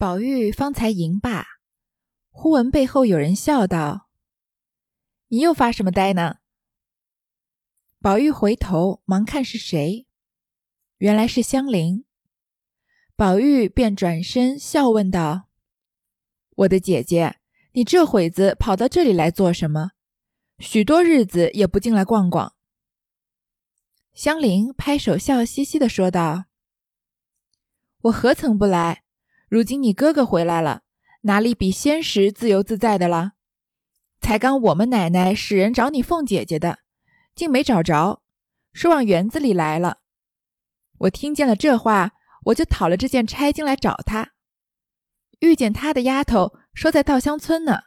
宝玉方才吟罢，忽闻背后有人笑道：“你又发什么呆呢？”宝玉回头忙看是谁，原来是香菱。宝玉便转身笑问道：“我的姐姐，你这会子跑到这里来做什么？许多日子也不进来逛逛。”香菱拍手笑嘻嘻的说道：“我何曾不来？如今你哥哥回来了，哪里比先时自由自在的了？才刚我们奶奶使人找你凤姐姐的，竟没找着，说往园子里来了。我听见了这话。”我就讨了这件差进来找他，遇见他的丫头说在稻香村呢。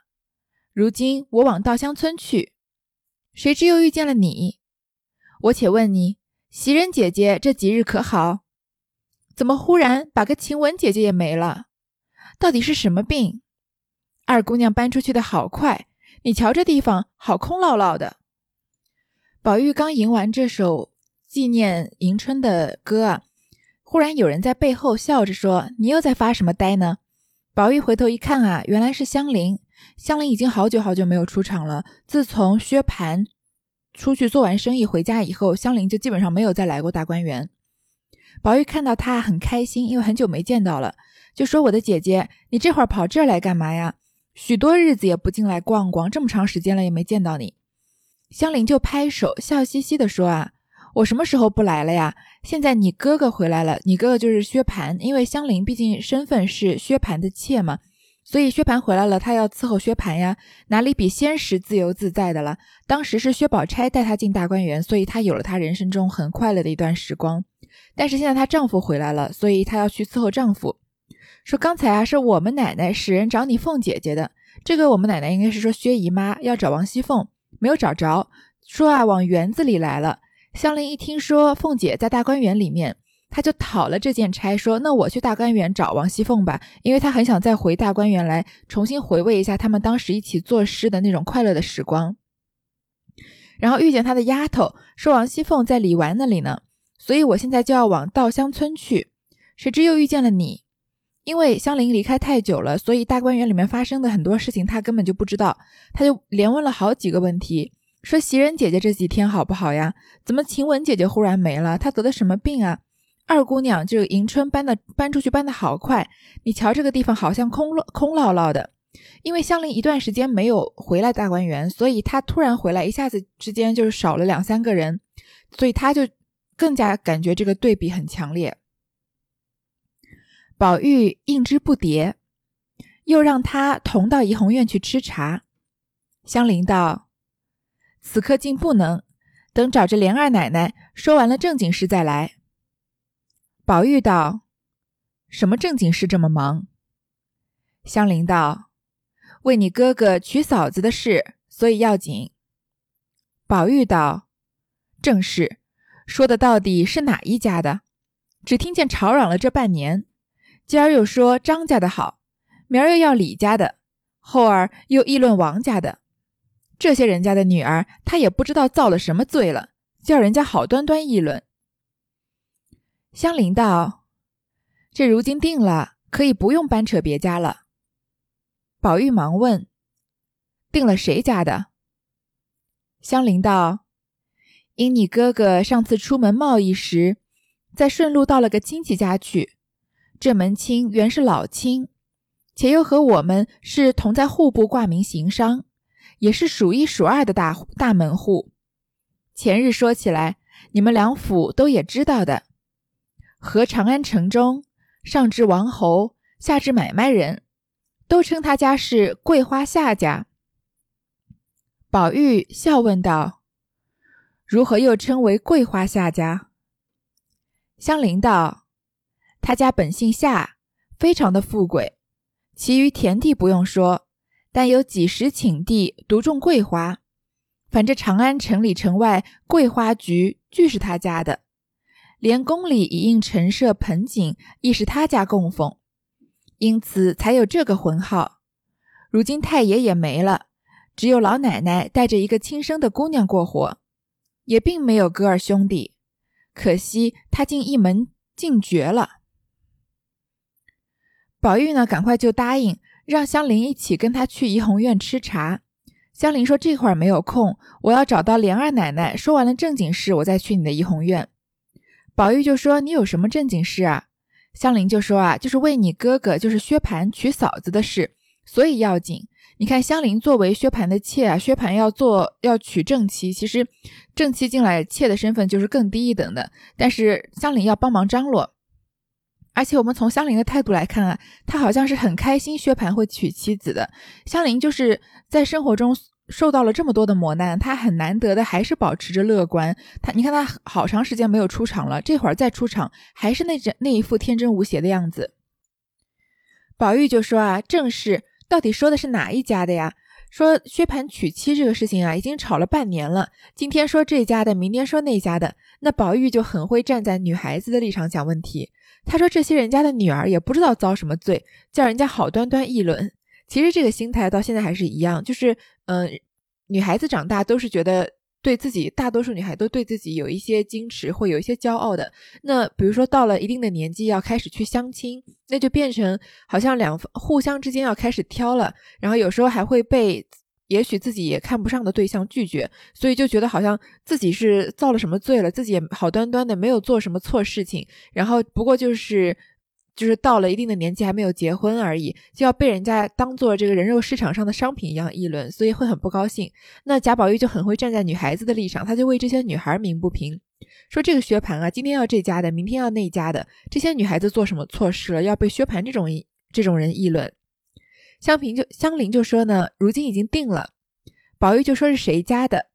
如今我往稻香村去，谁知又遇见了你。我且问你，袭人姐姐这几日可好？怎么忽然把个晴雯姐姐也没了？到底是什么病？二姑娘搬出去的好快，你瞧这地方好空落落的。宝玉刚吟完这首纪念迎春的歌啊。忽然有人在背后笑着说：“你又在发什么呆呢？”宝玉回头一看啊，原来是香菱。香菱已经好久好久没有出场了。自从薛蟠出去做完生意回家以后，香菱就基本上没有再来过大观园。宝玉看到她很开心，因为很久没见到了，就说：“我的姐姐，你这会儿跑这儿来干嘛呀？许多日子也不进来逛逛，这么长时间了也没见到你。”香菱就拍手笑嘻嘻地说：“啊。”我什么时候不来了呀？现在你哥哥回来了，你哥哥就是薛蟠，因为香菱毕竟身份是薛蟠的妾嘛，所以薛蟠回来了，他要伺候薛蟠呀，哪里比先时自由自在的了？当时是薛宝钗带她进大观园，所以她有了她人生中很快乐的一段时光。但是现在她丈夫回来了，所以她要去伺候丈夫。说刚才啊，是我们奶奶使人找你凤姐姐的，这个我们奶奶应该是说薛姨妈要找王熙凤，没有找着，说啊往园子里来了。香菱一听说凤姐在大观园里面，他就讨了这件差，说：“那我去大观园找王熙凤吧，因为他很想再回大观园来重新回味一下他们当时一起作诗的那种快乐的时光。”然后遇见她的丫头说：“王熙凤在李纨那里呢，所以我现在就要往稻香村去。谁知又遇见了你，因为香菱离开太久了，所以大观园里面发生的很多事情她根本就不知道，他就连问了好几个问题。”说袭人姐姐这几天好不好呀？怎么晴雯姐姐忽然没了？她得的什么病啊？二姑娘就迎春搬的搬出去搬的好快，你瞧这个地方好像空落空落落的。因为香菱一段时间没有回来大观园，所以她突然回来，一下子之间就是少了两三个人，所以她就更加感觉这个对比很强烈。宝玉应之不迭，又让他同到怡红院去吃茶。香菱道。此刻竟不能等，找着莲二奶奶说完了正经事再来。宝玉道：“什么正经事这么忙？”香菱道：“为你哥哥娶嫂子的事，所以要紧。”宝玉道：“正是，说的到底是哪一家的？只听见吵嚷了这半年，今儿又说张家的好，明儿又要李家的，后儿又议论王家的。”这些人家的女儿，他也不知道造了什么罪了，叫人家好端端议论。香菱道：“这如今定了，可以不用搬扯别家了。”宝玉忙问：“定了谁家的？”香菱道：“因你哥哥上次出门贸易时，在顺路到了个亲戚家去，这门亲原是老亲，且又和我们是同在户部挂名行商。”也是数一数二的大大门户。前日说起来，你们两府都也知道的。和长安城中，上至王侯，下至买卖人，都称他家是桂花下家。宝玉笑问道：“如何又称为桂花下家？”香菱道：“他家本姓夏，非常的富贵，其余田地不用说。”但有几十顷地独种桂花，反正长安城里城外桂花局俱是他家的，连宫里一应陈设盆景亦是他家供奉，因此才有这个浑号。如今太爷也没了，只有老奶奶带着一个亲生的姑娘过活，也并没有哥儿兄弟，可惜他竟一门尽绝了。宝玉呢，赶快就答应让香菱一起跟他去怡红院吃茶。香菱说：“这会儿没有空，我要找到莲二奶奶，说完了正经事，我再去你的怡红院。”宝玉就说：“你有什么正经事啊？”香菱就说：“啊，就是为你哥哥，就是薛蟠娶嫂子的事，所以要紧。你看香菱作为薛蟠的妾啊，薛蟠要做要娶正妻，其实正妻进来，妾的身份就是更低一等的。但是香菱要帮忙张罗，而且我们从香菱的态度来看啊，她好像是很开心薛蟠会娶妻子的。香菱就是在生活中。”受到了这么多的磨难，他很难得的还是保持着乐观。他，你看他好长时间没有出场了，这会儿再出场，还是那只那一副天真无邪的样子。宝玉就说啊，正是，到底说的是哪一家的呀？说薛蟠娶妻这个事情啊，已经吵了半年了。今天说这家的，明天说那家的，那宝玉就很会站在女孩子的立场讲问题。他说这些人家的女儿也不知道遭什么罪，叫人家好端端议论。其实这个心态到现在还是一样，就是，嗯，女孩子长大都是觉得对自己，大多数女孩都对自己有一些矜持，会有一些骄傲的。那比如说到了一定的年纪要开始去相亲，那就变成好像两互相之间要开始挑了，然后有时候还会被也许自己也看不上的对象拒绝，所以就觉得好像自己是造了什么罪了，自己也好端端的没有做什么错事情，然后不过就是。就是到了一定的年纪还没有结婚而已，就要被人家当做这个人肉市场上的商品一样议论，所以会很不高兴。那贾宝玉就很会站在女孩子的立场，他就为这些女孩鸣不平，说这个薛蟠啊，今天要这家的，明天要那家的，这些女孩子做什么错事了，要被薛蟠这种这种人议论。香平就香菱就说呢，如今已经定了。宝玉就说是谁家的，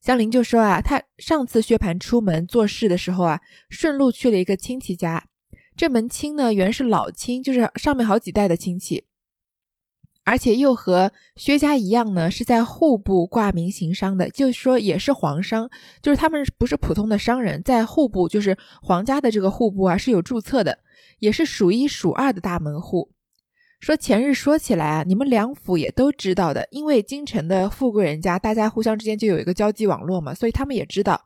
香菱就说啊，他上次薛蟠出门做事的时候啊，顺路去了一个亲戚家。这门亲呢，原是老亲，就是上面好几代的亲戚，而且又和薛家一样呢，是在户部挂名行商的，就是说也是皇商，就是他们不是普通的商人，在户部，就是皇家的这个户部啊是有注册的，也是数一数二的大门户。说前日说起来啊，你们两府也都知道的，因为京城的富贵人家，大家互相之间就有一个交际网络嘛，所以他们也知道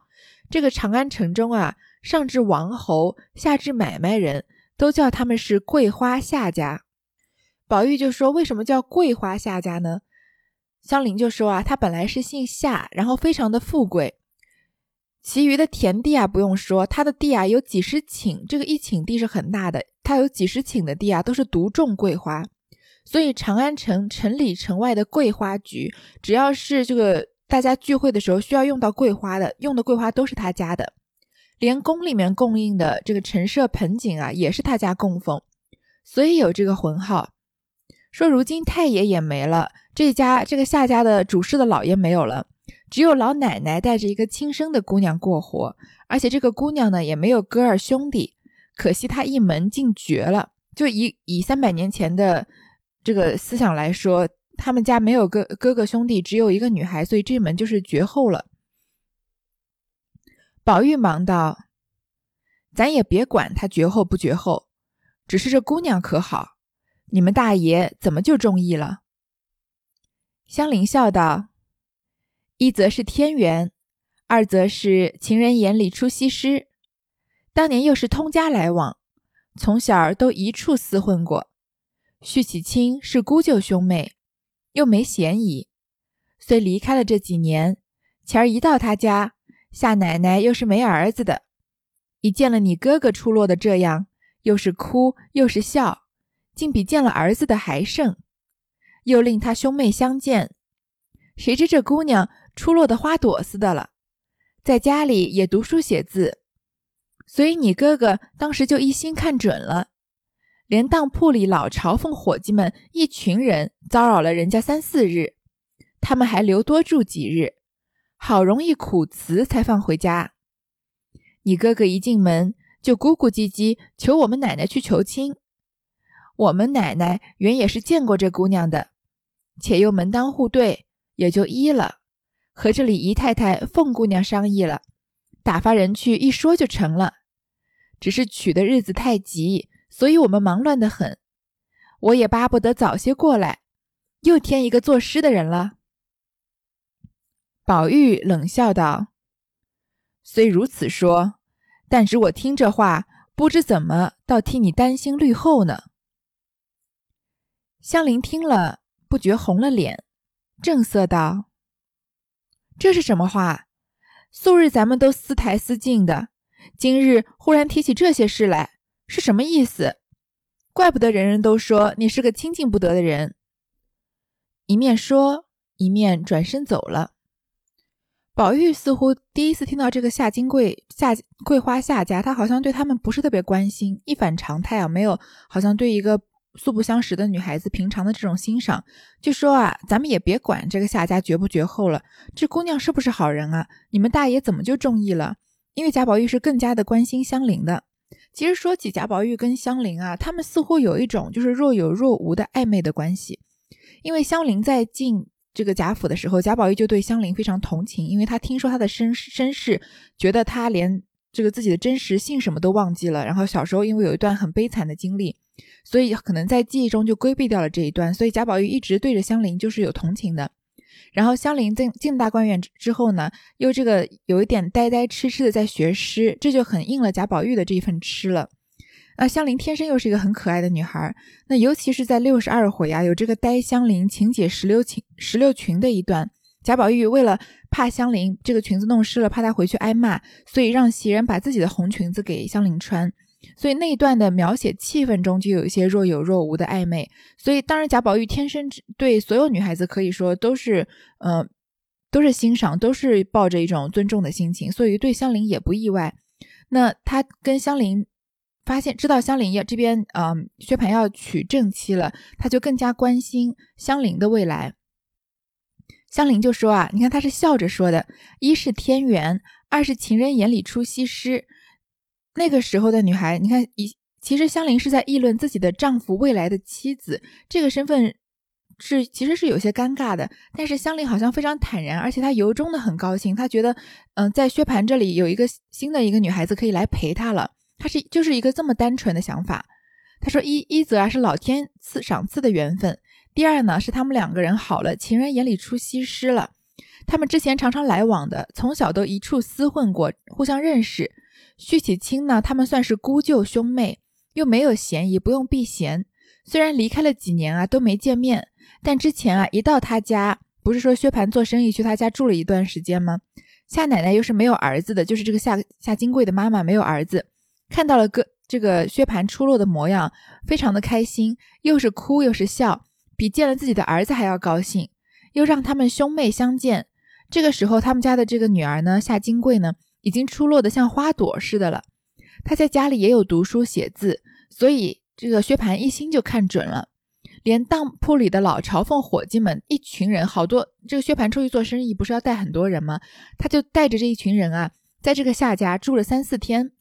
这个长安城中啊。上至王侯，下至买卖人，都叫他们是桂花夏家。宝玉就说：“为什么叫桂花夏家呢？”香菱就说：“啊，他本来是姓夏，然后非常的富贵。其余的田地啊，不用说，他的地啊有几十顷，这个一顷地是很大的。他有几十顷的地啊，都是独种桂花。所以长安城城里城外的桂花局，只要是这个大家聚会的时候需要用到桂花的，用的桂花都是他家的。”连宫里面供应的这个陈设盆景啊，也是他家供奉，所以有这个浑号。说如今太爷也没了，这家这个夏家的主事的老爷没有了，只有老奶奶带着一个亲生的姑娘过活，而且这个姑娘呢也没有哥儿兄弟，可惜她一门竟绝了。就以以三百年前的这个思想来说，他们家没有哥哥哥兄弟，只有一个女孩，所以这门就是绝后了。宝玉忙道：“咱也别管他绝后不绝后，只是这姑娘可好？你们大爷怎么就中意了？”香菱笑道：“一则是天缘，二则是情人眼里出西施。当年又是通家来往，从小都一处厮混过。续起亲是姑舅兄妹，又没嫌疑，虽离开了这几年，前儿一到他家。”夏奶奶又是没儿子的，一见了你哥哥出落的这样，又是哭又是笑，竟比见了儿子的还盛。又令他兄妹相见，谁知这姑娘出落的花朵似的了，在家里也读书写字，所以你哥哥当时就一心看准了，连当铺里老嘲讽伙计们一群人骚扰了人家三四日，他们还留多住几日。好容易苦辞才放回家，你哥哥一进门就咕咕唧唧求我们奶奶去求亲。我们奶奶原也是见过这姑娘的，且又门当户对，也就依了。和这里姨太太凤姑娘商议了，打发人去一说就成了。只是娶的日子太急，所以我们忙乱的很。我也巴不得早些过来，又添一个作诗的人了。宝玉冷笑道：“虽如此说，但只我听这话，不知怎么倒替你担心绿后呢。”香菱听了，不觉红了脸，正色道：“这是什么话？素日咱们都私台私进的，今日忽然提起这些事来，是什么意思？怪不得人人都说你是个亲近不得的人。”一面说，一面转身走了。宝玉似乎第一次听到这个夏金桂夏桂花夏家，他好像对他们不是特别关心，一反常态啊，没有好像对一个素不相识的女孩子平常的这种欣赏，就说啊，咱们也别管这个夏家绝不绝后了，这姑娘是不是好人啊？你们大爷怎么就中意了？因为贾宝玉是更加的关心香菱的。其实说起贾宝玉跟香菱啊，他们似乎有一种就是若有若无的暧昧的关系，因为香菱在进。这个贾府的时候，贾宝玉就对香菱非常同情，因为他听说她的身身世，觉得她连这个自己的真实姓什么都忘记了。然后小时候因为有一段很悲惨的经历，所以可能在记忆中就规避掉了这一段。所以贾宝玉一直对着香菱就是有同情的。然后香菱进进大观园之后呢，又这个有一点呆呆痴痴的在学诗，这就很应了贾宝玉的这一份痴了。那香菱天生又是一个很可爱的女孩，那尤其是在六十二回啊，有这个呆香菱请解石榴裙石榴裙的一段，贾宝玉为了怕香菱这个裙子弄湿了，怕她回去挨骂，所以让袭人把自己的红裙子给香菱穿，所以那一段的描写气氛中就有一些若有若无的暧昧，所以当然贾宝玉天生对所有女孩子可以说都是，呃，都是欣赏，都是抱着一种尊重的心情，所以对香菱也不意外。那他跟香菱。发现知道香菱要这边，嗯，薛蟠要娶正妻了，他就更加关心香菱的未来。香菱就说啊，你看他是笑着说的，一是天缘，二是情人眼里出西施。那个时候的女孩，你看，一其实香菱是在议论自己的丈夫未来的妻子，这个身份是其实是有些尴尬的。但是香菱好像非常坦然，而且她由衷的很高兴，她觉得，嗯，在薛蟠这里有一个新的一个女孩子可以来陪她了。他是就是一个这么单纯的想法。他说：一一则啊是老天赐赏赐的缘分，第二呢是他们两个人好了，情人眼里出西施了。他们之前常常来往的，从小都一处厮混过，互相认识。续起亲呢，他们算是姑舅兄妹，又没有嫌疑，不用避嫌。虽然离开了几年啊都没见面，但之前啊一到他家，不是说薛蟠做生意去他家住了一段时间吗？夏奶奶又是没有儿子的，就是这个夏夏金贵的妈妈没有儿子。看到了个这个薛蟠出落的模样，非常的开心，又是哭又是笑，比见了自己的儿子还要高兴，又让他们兄妹相见。这个时候，他们家的这个女儿呢，夏金桂呢，已经出落的像花朵似的了。她在家里也有读书写字，所以这个薛蟠一心就看准了。连当铺里的老朝奉伙计们，一群人，好多。这个薛蟠出去做生意，不是要带很多人吗？他就带着这一群人啊，在这个夏家住了三四天。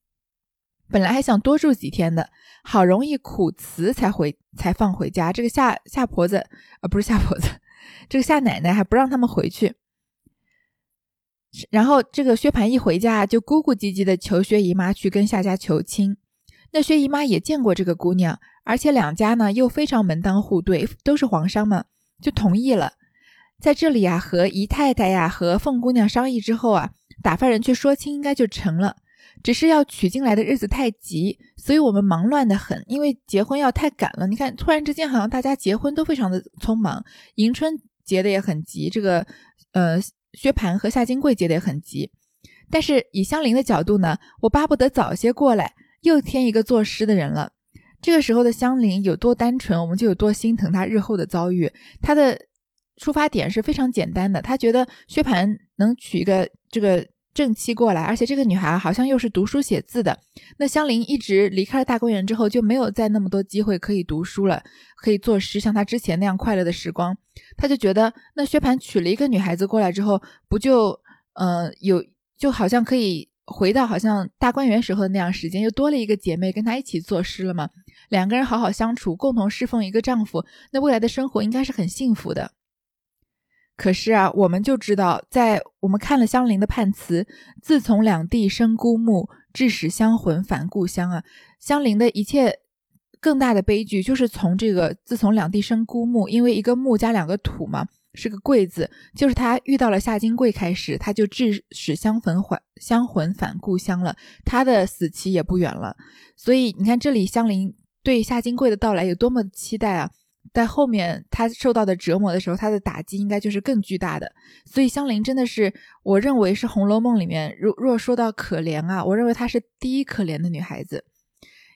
本来还想多住几天的，好容易苦辞才回才放回家。这个夏夏婆子啊，不是夏婆子，这个夏奶奶还不让他们回去。然后这个薛蟠一回家，就咕咕唧唧的求薛姨妈去跟夏家求亲。那薛姨妈也见过这个姑娘，而且两家呢又非常门当户对，都是皇商嘛，就同意了。在这里啊，和姨太太呀和凤姑娘商议之后啊，打发人去说亲，应该就成了。只是要娶进来的日子太急，所以我们忙乱的很，因为结婚要太赶了。你看，突然之间好像大家结婚都非常的匆忙，迎春结的也很急，这个呃薛蟠和夏金桂结的也很急。但是以香菱的角度呢，我巴不得早些过来，又添一个作诗的人了。这个时候的香菱有多单纯，我们就有多心疼她日后的遭遇。她的出发点是非常简单的，她觉得薛蟠能娶一个这个。正妻过来，而且这个女孩好像又是读书写字的。那香菱一直离开了大观园之后，就没有再那么多机会可以读书了，可以作诗，像她之前那样快乐的时光。她就觉得，那薛蟠娶了一个女孩子过来之后，不就，呃，有就好像可以回到好像大观园时候的那样时间，又多了一个姐妹跟她一起作诗了吗？两个人好好相处，共同侍奉一个丈夫，那未来的生活应该是很幸福的。可是啊，我们就知道，在我们看了香菱的判词，自从两地生孤木，致使香魂返故乡啊。香菱的一切更大的悲剧，就是从这个自从两地生孤木，因为一个木加两个土嘛，是个贵字，就是他遇到了夏金桂开始，他就致使香魂返香魂返故乡了，他的死期也不远了。所以你看，这里香菱对夏金桂的到来有多么期待啊！在后面他受到的折磨的时候，他的打击应该就是更巨大的。所以香菱真的是，我认为是《红楼梦》里面，若若说到可怜啊，我认为她是第一可怜的女孩子，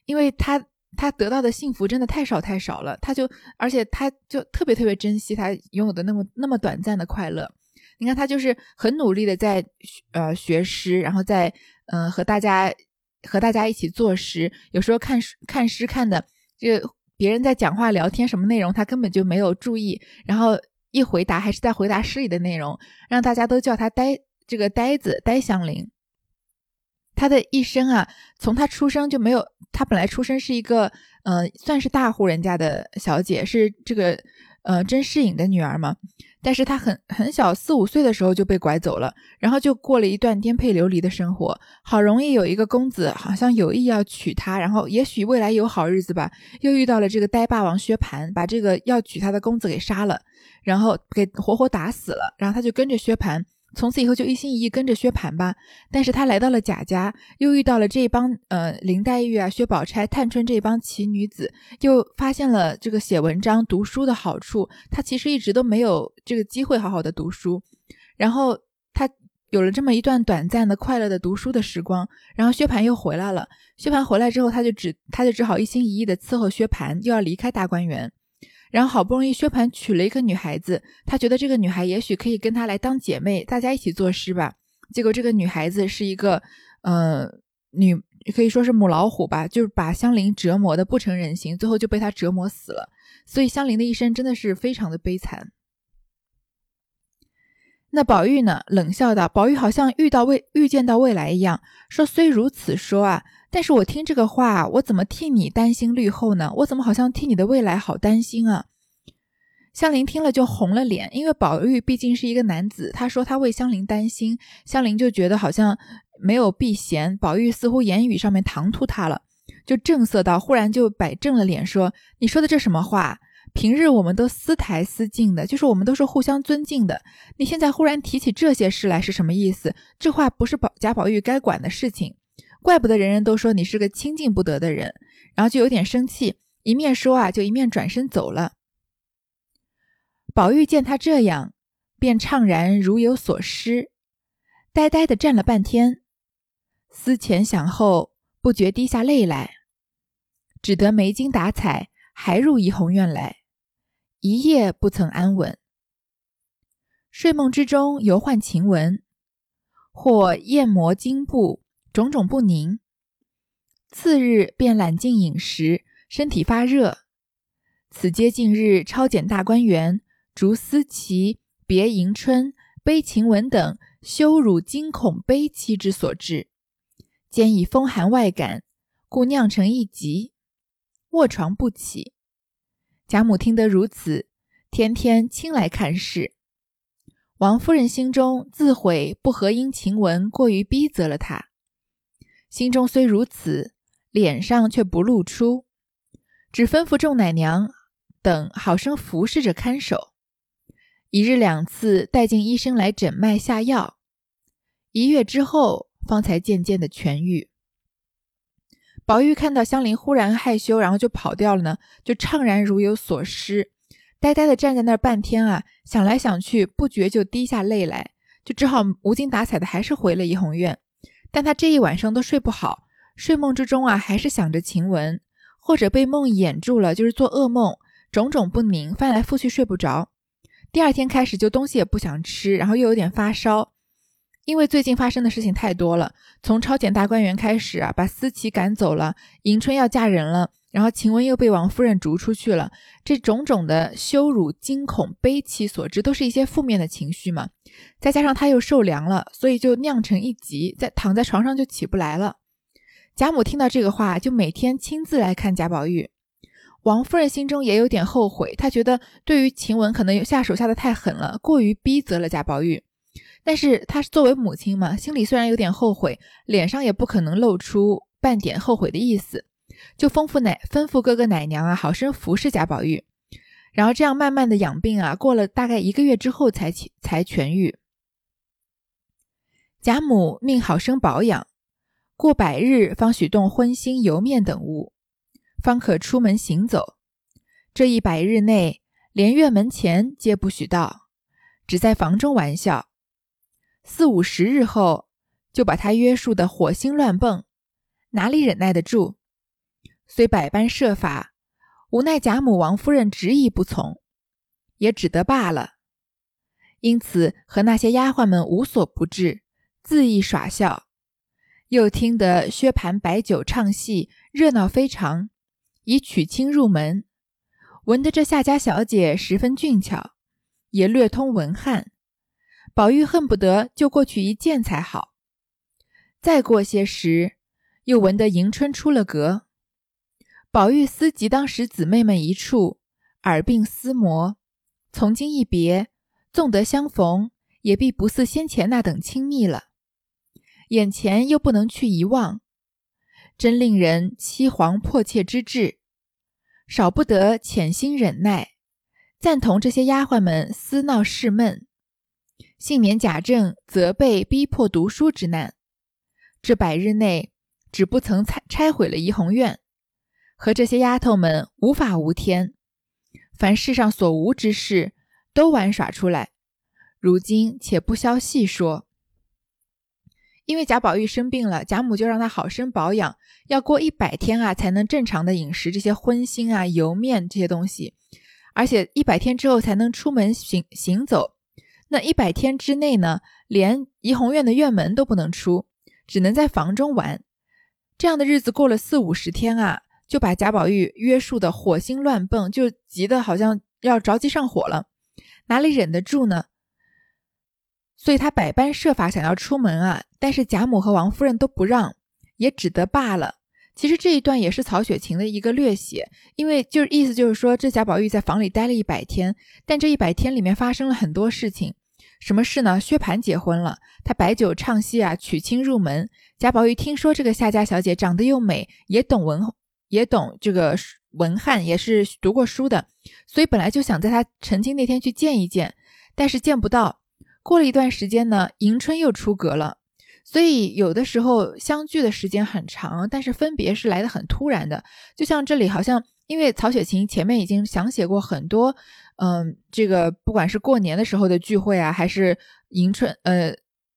因为她她得到的幸福真的太少太少了，她就而且她就特别特别珍惜她拥有的那么那么短暂的快乐。你看她就是很努力的在呃学诗，然后在嗯和大家和大家一起作诗，有时候看看诗看的这。别人在讲话聊天，什么内容他根本就没有注意，然后一回答还是在回答诗里的内容，让大家都叫他呆这个呆子呆香菱。他的一生啊，从他出生就没有，他本来出生是一个嗯算是大户人家的小姐，是这个呃甄士隐的女儿嘛。但是他很很小，四五岁的时候就被拐走了，然后就过了一段颠沛流离的生活。好容易有一个公子，好像有意要娶她，然后也许未来有好日子吧，又遇到了这个呆霸王薛蟠，把这个要娶她的公子给杀了，然后给活活打死了，然后他就跟着薛蟠。从此以后就一心一意跟着薛蟠吧，但是他来到了贾家，又遇到了这帮呃林黛玉啊、薛宝钗、探春这帮奇女子，又发现了这个写文章、读书的好处。他其实一直都没有这个机会好好的读书，然后他有了这么一段短暂的快乐的读书的时光，然后薛蟠又回来了。薛蟠回来之后，他就只他就只好一心一意的伺候薛蟠，又要离开大观园。然后好不容易薛蟠娶了一个女孩子，他觉得这个女孩也许可以跟他来当姐妹，大家一起作诗吧。结果这个女孩子是一个，呃，女可以说是母老虎吧，就是把香菱折磨的不成人形，最后就被他折磨死了。所以香菱的一生真的是非常的悲惨。那宝玉呢，冷笑道：“宝玉好像遇到未预见到未来一样，说虽如此说啊。”但是我听这个话，我怎么替你担心绿后呢？我怎么好像替你的未来好担心啊？香菱听了就红了脸，因为宝玉毕竟是一个男子，他说他为香菱担心，香菱就觉得好像没有避嫌，宝玉似乎言语上面唐突他了，就正色道，忽然就摆正了脸说：“你说的这什么话？平日我们都私台私敬的，就是我们都是互相尊敬的，你现在忽然提起这些事来是什么意思？这话不是宝贾宝玉该管的事情。”怪不得人人都说你是个亲近不得的人，然后就有点生气，一面说啊，就一面转身走了。宝玉见他这样，便怅然如有所失，呆呆的站了半天，思前想后，不觉滴下泪来，只得没精打采，还入怡红院来，一夜不曾安稳。睡梦之中犹唤晴雯，或燕磨金布。种种不宁，次日便懒进饮食，身体发热。此皆近日抄检大观园，逐思琪、别迎春、悲晴雯等羞辱惊恐悲戚之所致，兼以风寒外感，故酿成一疾，卧床不起。贾母听得如此，天天亲来看事。王夫人心中自悔不合因晴雯过于逼责了她。心中虽如此，脸上却不露出，只吩咐众奶娘等好生服侍着看守。一日两次带进医生来诊脉下药，一月之后方才渐渐的痊愈。宝玉看到香菱忽然害羞，然后就跑掉了呢，就怅然如有所失，呆呆的站在那儿半天啊，想来想去，不觉就滴下泪来，就只好无精打采的还是回了怡红院。但他这一晚上都睡不好，睡梦之中啊，还是想着晴雯，或者被梦魇住了，就是做噩梦，种种不宁，翻来覆去睡不着。第二天开始就东西也不想吃，然后又有点发烧，因为最近发生的事情太多了。从超检大观园开始啊，把思琪赶走了，迎春要嫁人了。然后晴雯又被王夫人逐出去了，这种种的羞辱、惊恐、悲戚所致，都是一些负面的情绪嘛。再加上他又受凉了，所以就酿成一疾，在躺在床上就起不来了。贾母听到这个话，就每天亲自来看贾宝玉。王夫人心中也有点后悔，她觉得对于晴雯可能下手下的太狠了，过于逼责了贾宝玉。但是她作为母亲嘛，心里虽然有点后悔，脸上也不可能露出半点后悔的意思。就吩咐奶吩咐哥哥奶娘啊，好生服侍贾宝玉，然后这样慢慢的养病啊，过了大概一个月之后才起才痊愈。贾母命好生保养，过百日方许动荤腥油面等物，方可出门行走。这一百日内，连院门前皆不许到，只在房中玩笑。四五十日后，就把他约束的火星乱蹦，哪里忍耐得住？虽百般设法，无奈贾母、王夫人执意不从，也只得罢了。因此和那些丫鬟们无所不至，恣意耍笑。又听得薛蟠摆酒唱戏，热闹非常，以娶亲入门。闻得这夏家小姐十分俊俏，也略通文翰。宝玉恨不得就过去一见才好。再过些时，又闻得迎春出了阁。宝玉思及当时姊妹们一处，耳鬓厮磨，从今一别，纵得相逢，也必不似先前那等亲密了。眼前又不能去遗忘，真令人凄惶迫切之至，少不得潜心忍耐，赞同这些丫鬟们私闹事闷，幸免贾政责备逼迫读书之难。这百日内，只不曾拆拆毁了怡红院。和这些丫头们无法无天，凡世上所无之事都玩耍出来。如今且不消细说，因为贾宝玉生病了，贾母就让他好生保养，要过一百天啊才能正常的饮食这些荤腥啊、油面这些东西，而且一百天之后才能出门行行走。那一百天之内呢，连怡红院的院门都不能出，只能在房中玩。这样的日子过了四五十天啊。就把贾宝玉约束的火星乱蹦，就急得好像要着急上火了，哪里忍得住呢？所以他百般设法想要出门啊，但是贾母和王夫人都不让，也只得罢了。其实这一段也是曹雪芹的一个略写，因为就是意思就是说，这贾宝玉在房里待了一百天，但这一百天里面发生了很多事情。什么事呢？薛蟠结婚了，他摆酒唱戏啊，娶亲入门。贾宝玉听说这个夏家小姐长得又美，也懂文。也懂这个文翰，也是读过书的，所以本来就想在他成亲那天去见一见，但是见不到。过了一段时间呢，迎春又出阁了，所以有的时候相聚的时间很长，但是分别是来的很突然的。就像这里，好像因为曹雪芹前面已经想写过很多，嗯，这个不管是过年的时候的聚会啊，还是迎春呃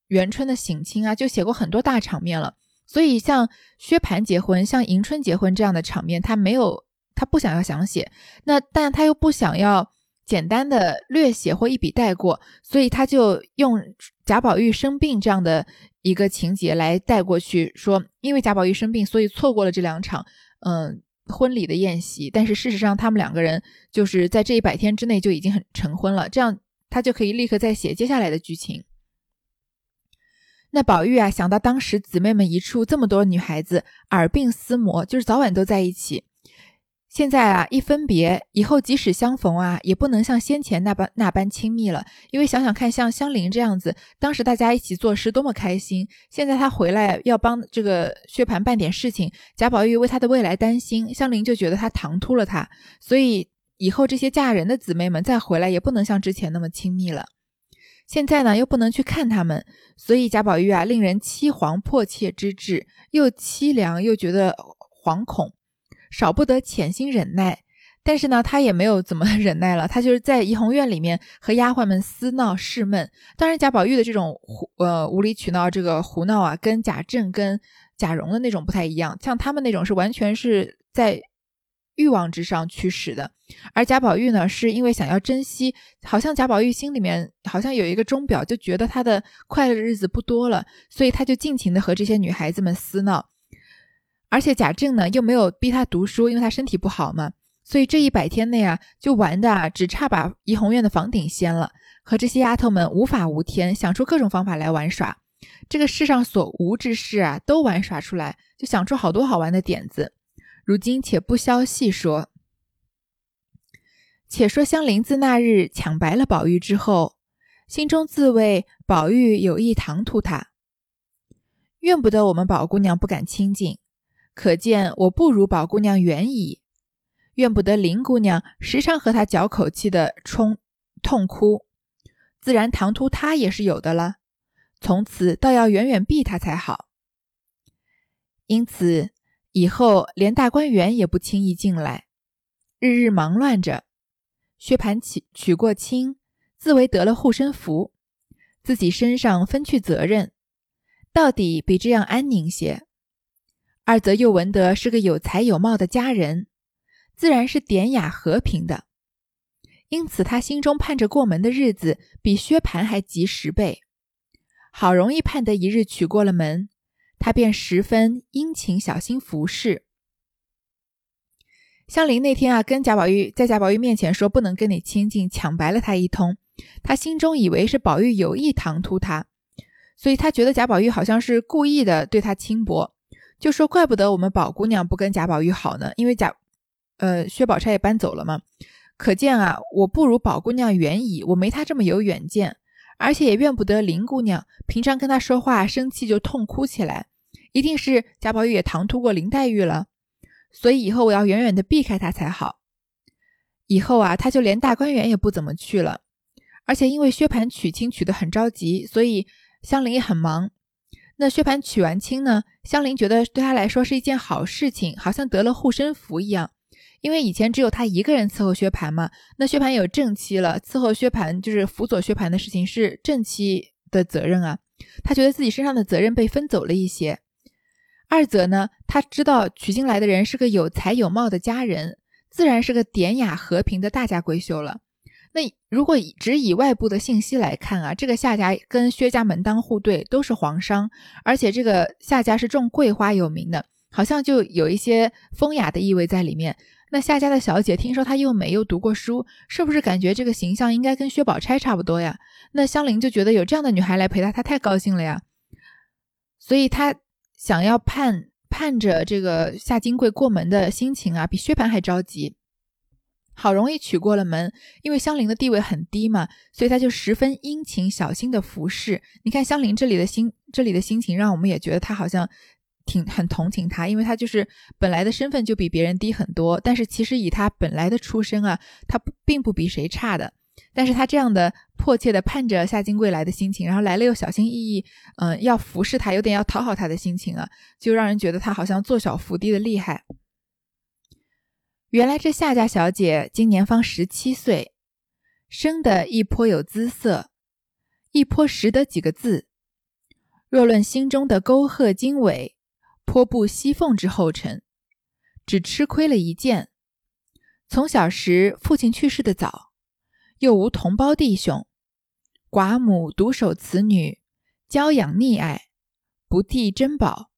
元春的省亲啊，就写过很多大场面了。所以，像薛蟠结婚、像迎春结婚这样的场面，他没有，他不想要详写。那，但他又不想要简单的略写或一笔带过，所以他就用贾宝玉生病这样的一个情节来带过去，说因为贾宝玉生病，所以错过了这两场嗯婚礼的宴席。但是事实上，他们两个人就是在这一百天之内就已经很成婚了，这样他就可以立刻再写接下来的剧情。那宝玉啊，想到当时姊妹们一处这么多女孩子，耳鬓厮磨，就是早晚都在一起。现在啊，一分别以后，即使相逢啊，也不能像先前那般那般亲密了。因为想想看，像香菱这样子，当时大家一起做事多么开心。现在她回来要帮这个薛蟠办点事情，贾宝玉为他的未来担心，香菱就觉得他唐突了他，所以以后这些嫁人的姊妹们再回来，也不能像之前那么亲密了。现在呢，又不能去看他们，所以贾宝玉啊，令人凄惶迫切之至，又凄凉又觉得惶恐，少不得潜心忍耐。但是呢，他也没有怎么 忍耐了，他就是在怡红院里面和丫鬟们私闹事闷。当然，贾宝玉的这种胡呃无理取闹，这个胡闹啊，跟贾政跟贾蓉的那种不太一样，像他们那种是完全是在。欲望之上驱使的，而贾宝玉呢，是因为想要珍惜，好像贾宝玉心里面好像有一个钟表，就觉得他的快乐日子不多了，所以他就尽情的和这些女孩子们私闹。而且贾政呢，又没有逼他读书，因为他身体不好嘛，所以这一百天内啊，就玩的啊只差把怡红院的房顶掀了，和这些丫头们无法无天，想出各种方法来玩耍。这个世上所无之事啊，都玩耍出来，就想出好多好玩的点子。如今且不消细说，且说香菱自那日抢白了宝玉之后，心中自谓宝玉有意唐突他，怨不得我们宝姑娘不敢亲近，可见我不如宝姑娘远矣；怨不得林姑娘时常和他嚼口气的冲痛哭，自然唐突他也是有的了。从此倒要远远避他才好。因此。以后连大观园也不轻易进来，日日忙乱着。薛蟠娶娶过亲，自为得了护身符，自己身上分去责任，到底比这样安宁些。二则又闻得是个有才有貌的佳人，自然是典雅和平的，因此他心中盼着过门的日子比薛蟠还急十倍。好容易盼得一日娶过了门，他便十分殷勤小心服侍。香菱那天啊，跟贾宝玉在贾宝玉面前说不能跟你亲近，抢白了他一通。他心中以为是宝玉有意唐突他，所以他觉得贾宝玉好像是故意的对他轻薄，就说怪不得我们宝姑娘不跟贾宝玉好呢，因为贾，呃，薛宝钗也搬走了嘛。可见啊，我不如宝姑娘远矣，我没她这么有远见，而且也怨不得林姑娘，平常跟她说话生气就痛哭起来，一定是贾宝玉也唐突过林黛玉了。所以以后我要远远的避开他才好。以后啊，他就连大观园也不怎么去了。而且因为薛蟠娶亲娶得很着急，所以香菱也很忙。那薛蟠娶完亲呢，香菱觉得对他来说是一件好事情，好像得了护身符一样。因为以前只有他一个人伺候薛蟠嘛，那薛蟠有正妻了，伺候薛蟠就是辅佐薛蟠的事情是正妻的责任啊。他觉得自己身上的责任被分走了一些。二则呢，他知道娶进来的人是个有才有貌的佳人，自然是个典雅和平的大家闺秀了。那如果只以外部的信息来看啊，这个夏家跟薛家门当户对，都是皇商，而且这个夏家是种桂花有名的，好像就有一些风雅的意味在里面。那夏家的小姐听说她又美又读过书，是不是感觉这个形象应该跟薛宝钗差不多呀？那香菱就觉得有这样的女孩来陪她，她太高兴了呀，所以她。想要盼盼着这个夏金桂过门的心情啊，比薛蟠还着急。好容易娶过了门，因为香菱的地位很低嘛，所以他就十分殷勤小心的服侍。你看香菱这里的心，这里的心情，让我们也觉得他好像挺很同情他，因为他就是本来的身份就比别人低很多，但是其实以他本来的出身啊，他并不比谁差的。但是他这样的迫切的盼着夏金桂来的心情，然后来了又小心翼翼，嗯，要服侍他，有点要讨好他的心情啊，就让人觉得他好像做小伏低的厉害。原来这夏家小姐今年方十七岁，生的一颇有姿色，亦颇识得几个字。若论心中的沟壑经纬，颇不西凤之后尘，只吃亏了一件，从小时父亲去世的早。又无同胞弟兄，寡母独守此女，娇养溺爱，不替珍宝。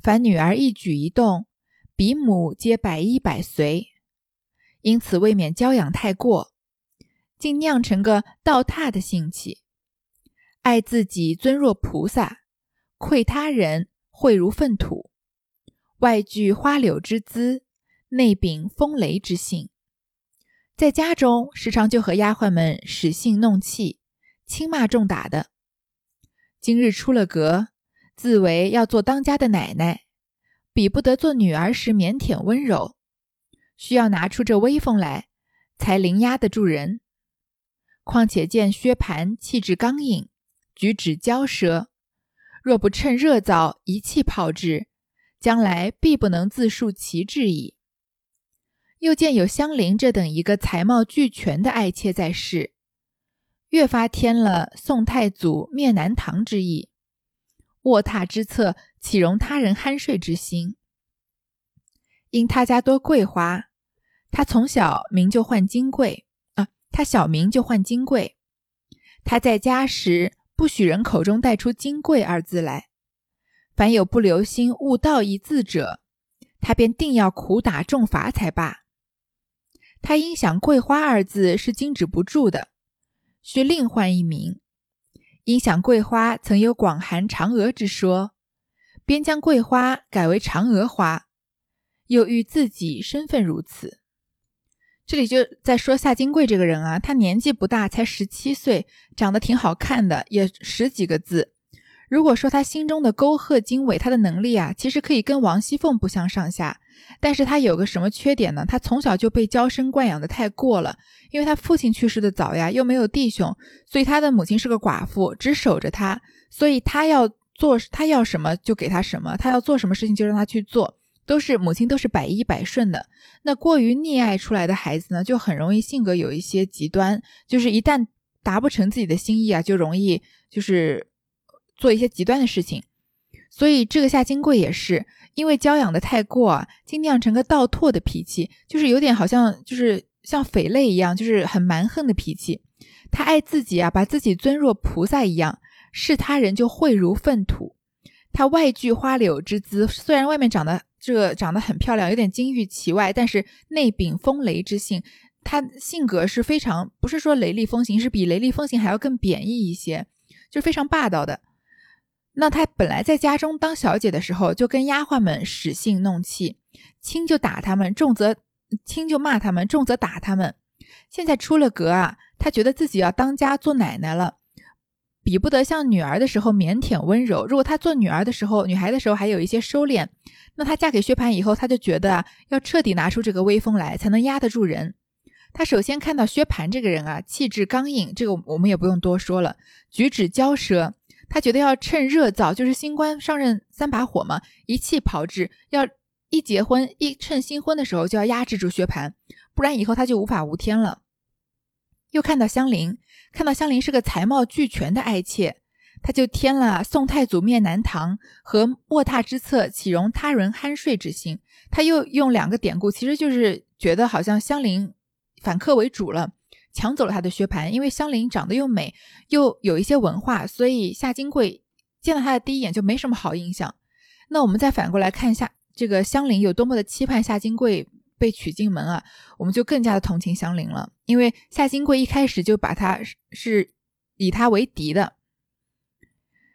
凡女儿一举一动，比母皆百依百随，因此未免娇养太过，竟酿成个倒踏的性气。爱自己尊若菩萨，愧他人秽如粪土。外具花柳之姿，内秉风雷之性。在家中，时常就和丫鬟们使性弄气，轻骂重打的。今日出了阁，自为要做当家的奶奶，比不得做女儿时腼腆温柔，需要拿出这威风来，才凌压得住人。况且见薛蟠气质刚硬，举止骄奢，若不趁热燥一气炮制，将来必不能自述其志矣。又见有香菱这等一个才貌俱全的爱妾在世，越发添了宋太祖灭南唐之意。卧榻之侧，岂容他人酣睡之心？因他家多桂花，他从小名就唤金桂啊，他小名就唤金桂。他在家时，不许人口中带出“金贵”二字来，凡有不留心误道一字者，他便定要苦打重罚才罢。他因想“桂花”二字是经止不住的，需另换一名。因想“桂花”曾有广寒嫦娥之说，便将“桂花”改为“嫦娥花”，又遇自己身份如此。这里就在说夏金桂这个人啊，他年纪不大，才十七岁，长得挺好看的，也十几个字。如果说他心中的沟壑经纬，他的能力啊，其实可以跟王熙凤不相上下。但是他有个什么缺点呢？他从小就被娇生惯养的太过了，因为他父亲去世的早呀，又没有弟兄，所以他的母亲是个寡妇，只守着他，所以他要做他要什么就给他什么，他要做什么事情就让他去做，都是母亲都是百依百顺的。那过于溺爱出来的孩子呢，就很容易性格有一些极端，就是一旦达不成自己的心意啊，就容易就是做一些极端的事情。所以这个夏金贵也是因为娇养的太过啊，竟酿成个倒拓的脾气，就是有点好像就是像匪类一样，就是很蛮横的脾气。他爱自己啊，把自己尊若菩萨一样，视他人就秽如粪土。他外具花柳之姿，虽然外面长得这长得很漂亮，有点金玉其外，但是内秉风雷之性。他性格是非常不是说雷厉风行，是比雷厉风行还要更贬义一些，就是非常霸道的。那他本来在家中当小姐的时候，就跟丫鬟们使性弄气，轻就打他们，重则轻就骂他们，重则打他们。现在出了阁啊，他觉得自己要当家做奶奶了，比不得像女儿的时候腼腆温柔。如果她做女儿的时候，女孩的时候还有一些收敛，那她嫁给薛蟠以后，她就觉得啊，要彻底拿出这个威风来，才能压得住人。他首先看到薛蟠这个人啊，气质刚硬，这个我们也不用多说了，举止骄奢。他觉得要趁热造，就是新官上任三把火嘛，一气炮制，要一结婚一趁新婚的时候就要压制住薛蟠，不然以后他就无法无天了。又看到香菱，看到香菱是个才貌俱全的爱妾，他就添了宋太祖灭南唐和卧榻之侧岂容他人酣睡之心。他又用两个典故，其实就是觉得好像香菱反客为主了。抢走了他的薛蟠，因为香菱长得又美，又有一些文化，所以夏金桂见到他的第一眼就没什么好印象。那我们再反过来看一下，这个香菱有多么的期盼夏金桂被娶进门啊，我们就更加的同情香菱了，因为夏金桂一开始就把他是以他为敌的。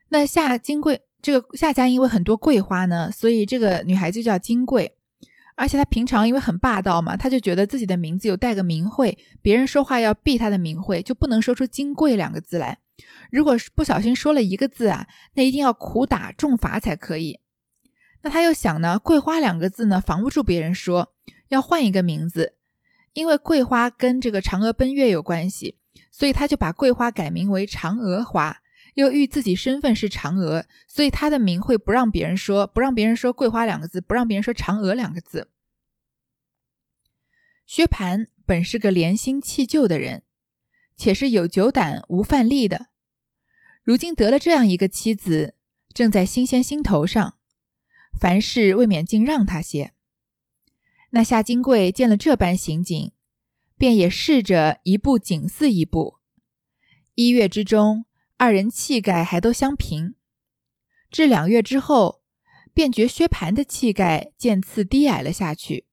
那夏金贵这个夏家因为很多桂花呢，所以这个女孩子叫金桂。而且他平常因为很霸道嘛，他就觉得自己的名字有带个名讳，别人说话要避他的名讳，就不能说出“金贵”两个字来。如果不小心说了一个字啊，那一定要苦打重罚才可以。那他又想呢，“桂花”两个字呢，防不住别人说，要换一个名字，因为桂花跟这个嫦娥奔月有关系，所以他就把桂花改名为嫦娥花。又遇自己身份是嫦娥，所以他的名讳不让别人说，不让别人说“桂花”两个字，不让别人说“嫦娥”两个字。薛蟠本是个怜新弃旧的人，且是有酒胆无饭力的，如今得了这样一个妻子，正在新鲜心头上，凡事未免竟让他些。那夏金贵见了这般刑景，便也试着一步紧似一步，一月之中。二人气概还都相平，至两月之后，便觉薛蟠的气概渐次低矮了下去。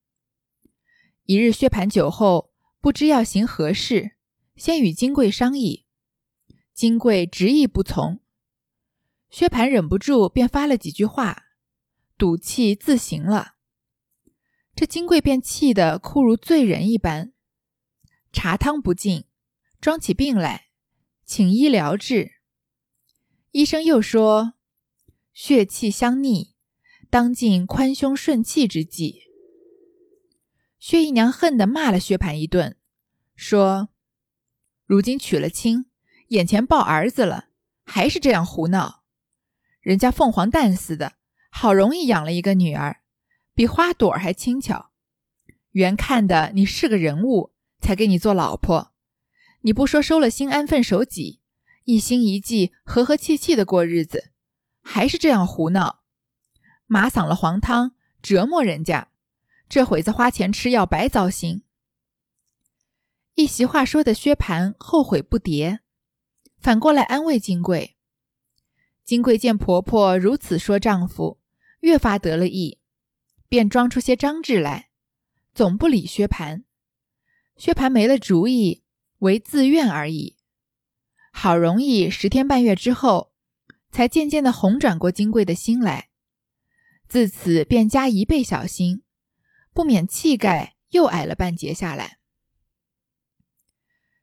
一日，薛蟠酒后，不知要行何事，先与金贵商议，金贵执意不从。薛蟠忍不住，便发了几句话，赌气自行了。这金贵便气得哭如醉人一般，茶汤不进，装起病来。请医疗治。医生又说，血气相逆，当尽宽胸顺气之计。薛姨娘恨得骂了薛蟠一顿，说：“如今娶了亲，眼前抱儿子了，还是这样胡闹。人家凤凰蛋似的，好容易养了一个女儿，比花朵还轻巧。原看的你是个人物，才给你做老婆。”你不说收了心安分守己，一心一计和和气气的过日子，还是这样胡闹，马嗓了黄汤折磨人家，这会子花钱吃药白糟心。一席话说的薛蟠后悔不迭，反过来安慰金贵。金贵见婆婆如此说丈夫，越发得了意，便装出些张志来，总不理薛蟠。薛蟠没了主意。为自愿而已，好容易十天半月之后，才渐渐的红转过金贵的心来。自此便加一倍小心，不免气概又矮了半截下来。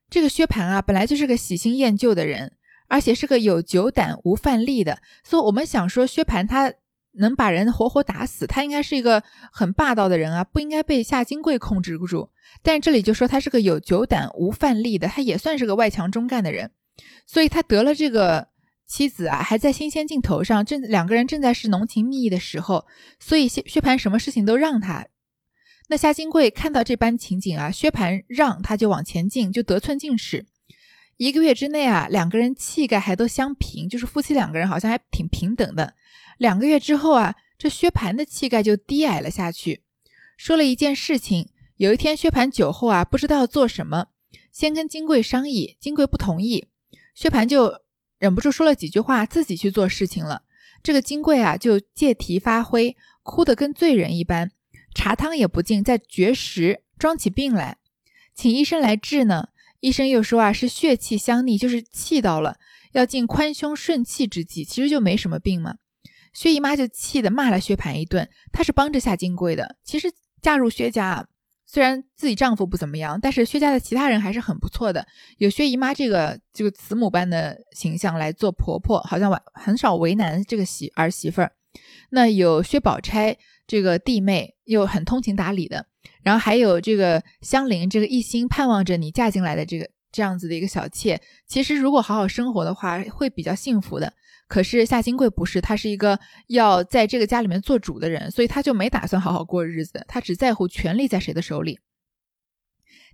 这个薛蟠啊，本来就是个喜新厌旧的人，而且是个有酒胆无饭力的，所以我们想说薛蟠他。能把人活活打死，他应该是一个很霸道的人啊，不应该被夏金贵控制不住。但这里就说他是个有酒胆无饭力的，他也算是个外强中干的人，所以他得了这个妻子啊还在新鲜劲头上，正两个人正在是浓情蜜意的时候，所以薛薛蟠什么事情都让他。那夏金贵看到这般情景啊，薛蟠让他就往前进，就得寸进尺。一个月之内啊，两个人气概还都相平，就是夫妻两个人好像还挺平等的。两个月之后啊，这薛蟠的气概就低矮了下去。说了一件事情，有一天薛蟠酒后啊，不知道做什么。先跟金贵商议，金贵不同意，薛蟠就忍不住说了几句话，自己去做事情了。这个金贵啊，就借题发挥，哭得跟罪人一般，茶汤也不进，在绝食，装起病来，请医生来治呢。医生又说啊，是血气相逆，就是气到了，要进宽胸顺气之剂，其实就没什么病嘛。薛姨妈就气得骂了薛蟠一顿，她是帮着夏金贵的，其实嫁入薛家啊。虽然自己丈夫不怎么样，但是薛家的其他人还是很不错的。有薛姨妈这个这个慈母般的形象来做婆婆，好像很少为难这个媳儿媳妇儿。那有薛宝钗这个弟妹，又很通情达理的。然后还有这个香菱，这个一心盼望着你嫁进来的这个这样子的一个小妾。其实如果好好生活的话，会比较幸福的。可是夏金贵不是，他是一个要在这个家里面做主的人，所以他就没打算好好过日子，他只在乎权力在谁的手里。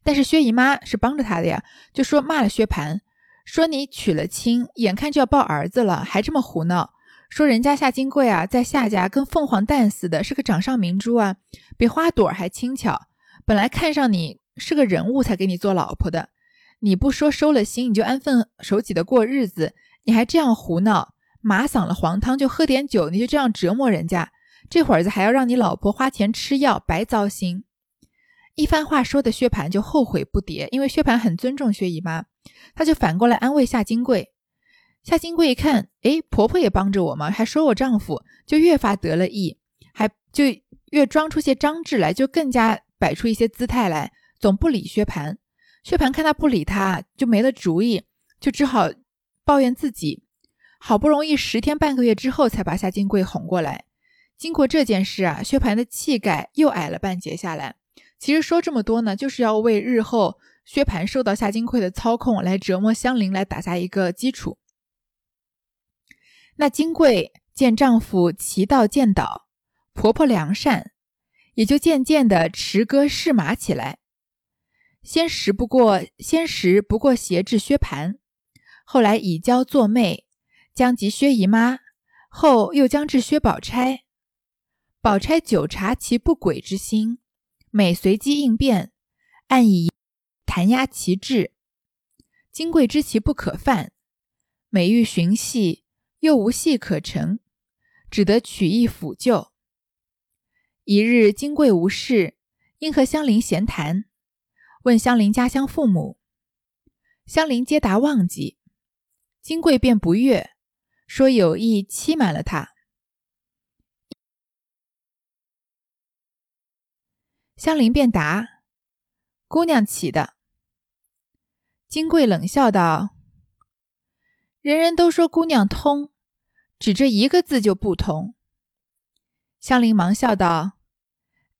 但是薛姨妈是帮着他的呀，就说骂了薛蟠，说你娶了亲，眼看就要抱儿子了，还这么胡闹。说人家夏金贵啊，在夏家跟凤凰蛋似的，是个掌上明珠啊，比花朵还轻巧。本来看上你是个人物，才给你做老婆的。你不说收了心，你就安分守己的过日子，你还这样胡闹。麻嗓了黄汤就喝点酒，你就这样折磨人家，这会儿子还要让你老婆花钱吃药，白糟心。一番话说的薛蟠就后悔不迭，因为薛蟠很尊重薛姨妈，他就反过来安慰夏金贵。夏金贵一看，哎，婆婆也帮着我嘛，还说我丈夫，就越发得了意，还就越装出些张志来，就更加摆出一些姿态来，总不理薛蟠。薛蟠看他不理他，就没了主意，就只好抱怨自己。好不容易十天半个月之后，才把夏金贵哄过来。经过这件事啊，薛蟠的气概又矮了半截下来。其实说这么多呢，就是要为日后薛蟠受到夏金贵的操控来折磨香菱来打下一个基础。那金贵见丈夫骑道见倒，婆婆良善，也就渐渐的持戈试马起来。先时不过，先时不过挟制薛蟠，后来以娇作媚。将及薛姨妈，后又将至薛宝钗。宝钗久察其不轨之心，每随机应变，暗以弹压其志。金贵知其不可犯，每欲寻隙，又无隙可乘，只得取意抚救。一日，金贵无事，因和香菱闲谈，问香菱家乡父母。香菱皆答忘记，金贵便不悦。说有意欺瞒了他，香菱便答：“姑娘起的。”金贵冷笑道：“人人都说姑娘通，只这一个字就不通。”香菱忙笑道：“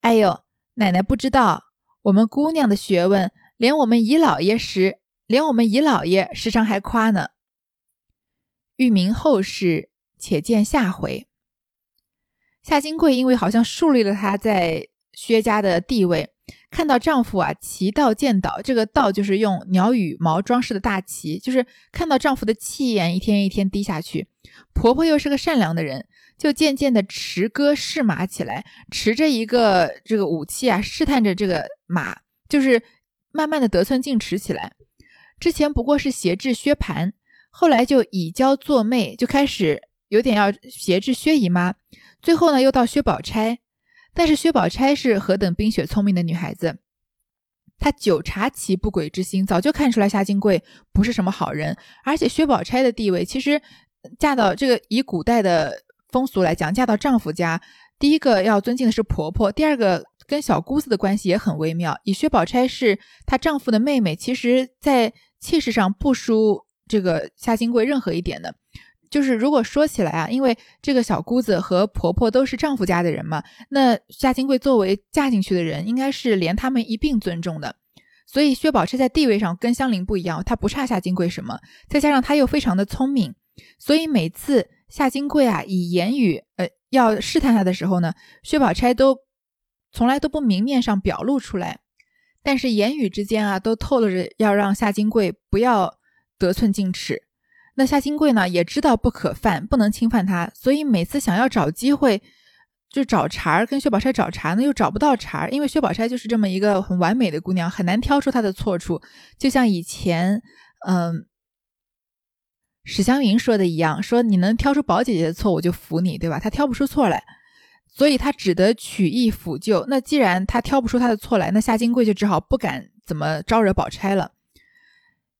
哎呦，奶奶不知道，我们姑娘的学问，连我们姨老爷时，连我们姨老爷时常还夸呢。”欲明后事，且见下回。夏金贵因为好像树立了她在薛家的地位，看到丈夫啊旗道见倒，这个道就是用鸟羽毛装饰的大旗，就是看到丈夫的气焰一天一天低下去。婆婆又是个善良的人，就渐渐的持戈试马起来，持着一个这个武器啊，试探着这个马，就是慢慢的得寸进尺起来。之前不过是挟制薛蟠。后来就以娇作媚，就开始有点要挟制薛姨妈，最后呢又到薛宝钗，但是薛宝钗是何等冰雪聪明的女孩子，她久察其不轨之心，早就看出来夏金贵不是什么好人，而且薛宝钗的地位其实嫁到这个以古代的风俗来讲，嫁到丈夫家，第一个要尊敬的是婆婆，第二个跟小姑子的关系也很微妙。以薛宝钗是她丈夫的妹妹，其实在气势上不输。这个夏金贵任何一点的，就是如果说起来啊，因为这个小姑子和婆婆都是丈夫家的人嘛，那夏金贵作为嫁进去的人，应该是连他们一并尊重的。所以薛宝钗在地位上跟香菱不一样，她不差夏金贵什么，再加上她又非常的聪明，所以每次夏金贵啊以言语呃要试探她的时候呢，薛宝钗都从来都不明面上表露出来，但是言语之间啊都透露着要让夏金贵不要得寸进尺。那夏金贵呢也知道不可犯，不能侵犯他，所以每次想要找机会。就找茬儿，跟薛宝钗找茬呢，又找不到茬儿，因为薛宝钗就是这么一个很完美的姑娘，很难挑出她的错处。就像以前，嗯，史湘云说的一样，说你能挑出宝姐姐的错，我就服你，对吧？她挑不出错来，所以她只得取义辅救。那既然她挑不出她的错来，那夏金贵就只好不敢怎么招惹宝钗了。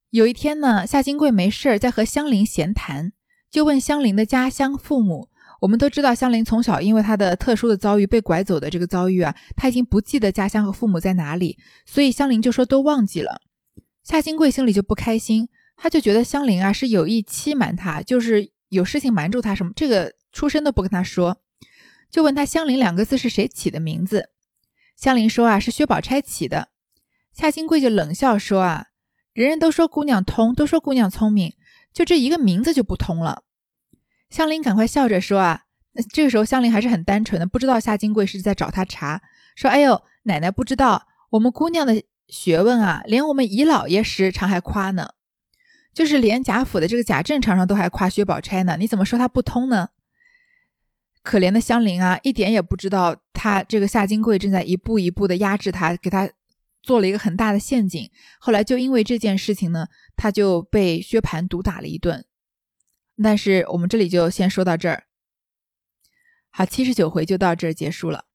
有一天呢，夏金贵没事儿在和香菱闲谈，就问香菱的家乡父母。我们都知道，香菱从小因为她的特殊的遭遇被拐走的这个遭遇啊，她已经不记得家乡和父母在哪里，所以香菱就说都忘记了。夏金贵心里就不开心，他就觉得香菱啊是有意欺瞒他，就是有事情瞒住他什么，这个出身都不跟他说，就问他香菱两个字是谁起的名字。香菱说啊是薛宝钗起的。夏金贵就冷笑说啊，人人都说姑娘通，都说姑娘聪明，就这一个名字就不通了。香菱赶快笑着说：“啊，这个时候香菱还是很单纯的，不知道夏金贵是在找她茬。说：‘哎呦，奶奶不知道，我们姑娘的学问啊，连我们姨老爷时常还夸呢，就是连贾府的这个贾政常常都还夸薛宝钗呢。你怎么说她不通呢？’可怜的香菱啊，一点也不知道，她这个夏金贵正在一步一步的压制她，给她做了一个很大的陷阱。后来就因为这件事情呢，他就被薛蟠毒打了一顿。”但是我们这里就先说到这儿，好，七十九回就到这儿结束了。